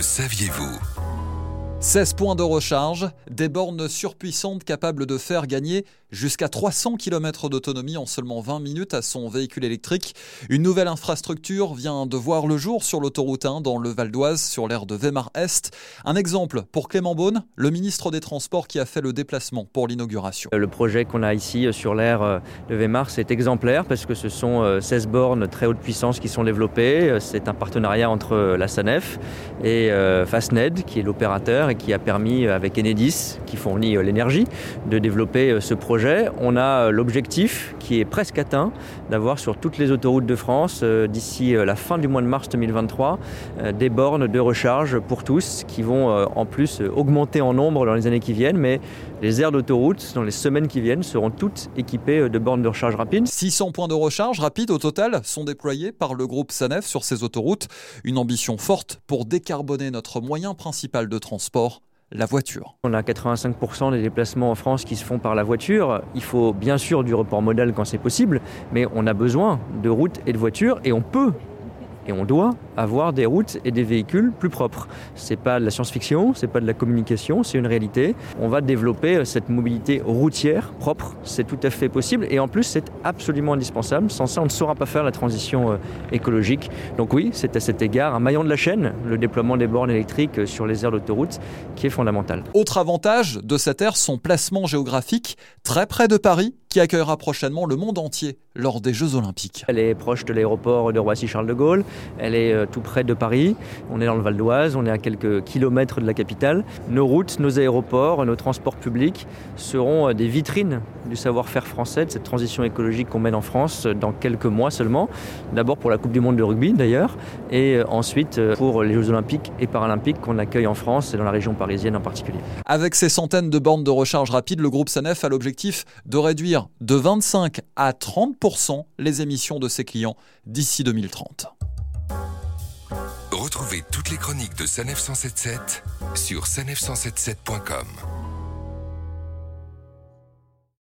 Le saviez-vous 16 points de recharge, des bornes surpuissantes capables de faire gagner jusqu'à 300 km d'autonomie en seulement 20 minutes à son véhicule électrique. Une nouvelle infrastructure vient de voir le jour sur l'autoroute 1 dans le Val d'Oise sur l'aire de Weimar-Est. Un exemple pour Clément Beaune, le ministre des Transports qui a fait le déplacement pour l'inauguration. Le projet qu'on a ici euh, sur l'aire euh, de Weimar, c'est exemplaire parce que ce sont 16 euh, bornes très haute puissance qui sont développées. C'est un partenariat entre la SANEF et Fastned qui est l'opérateur qui a permis, euh, avec Enedis, qui fournit euh, l'énergie, de développer euh, ce projet. On a l'objectif, qui est presque atteint, d'avoir sur toutes les autoroutes de France, d'ici la fin du mois de mars 2023, des bornes de recharge pour tous, qui vont en plus augmenter en nombre dans les années qui viennent, mais les aires d'autoroute, dans les semaines qui viennent, seront toutes équipées de bornes de recharge rapide. 600 points de recharge rapide au total sont déployés par le groupe SANEF sur ces autoroutes. Une ambition forte pour décarboner notre moyen principal de transport la voiture. On a 85% des déplacements en France qui se font par la voiture. Il faut bien sûr du report modal quand c'est possible, mais on a besoin de routes et de voitures et on peut et on doit avoir des routes et des véhicules plus propres. C'est pas de la science-fiction, c'est pas de la communication, c'est une réalité. On va développer euh, cette mobilité routière propre, c'est tout à fait possible et en plus c'est absolument indispensable. Sans ça, on ne saura pas faire la transition euh, écologique. Donc oui, c'est à cet égard un maillon de la chaîne, le déploiement des bornes électriques euh, sur les aires d'autoroute, qui est fondamental. Autre avantage de cette aire, son placement géographique très près de Paris qui accueillera prochainement le monde entier lors des Jeux Olympiques. Elle est proche de l'aéroport de Roissy-Charles de Gaulle, elle est euh, tout près de Paris, on est dans le Val d'Oise, on est à quelques kilomètres de la capitale. Nos routes, nos aéroports, nos transports publics seront euh, des vitrines du savoir-faire français, de cette transition écologique qu'on mène en France euh, dans quelques mois seulement. D'abord pour la Coupe du Monde de rugby d'ailleurs, et ensuite pour les Jeux Olympiques et Paralympiques qu'on accueille en France et dans la région parisienne en particulier. Avec ces centaines de bornes de recharge rapide, le groupe Sanef a l'objectif de de 25 à 30% les émissions de ses clients d'ici 2030. Retrouvez toutes les chroniques de Sanef 177 sur sanef177.com.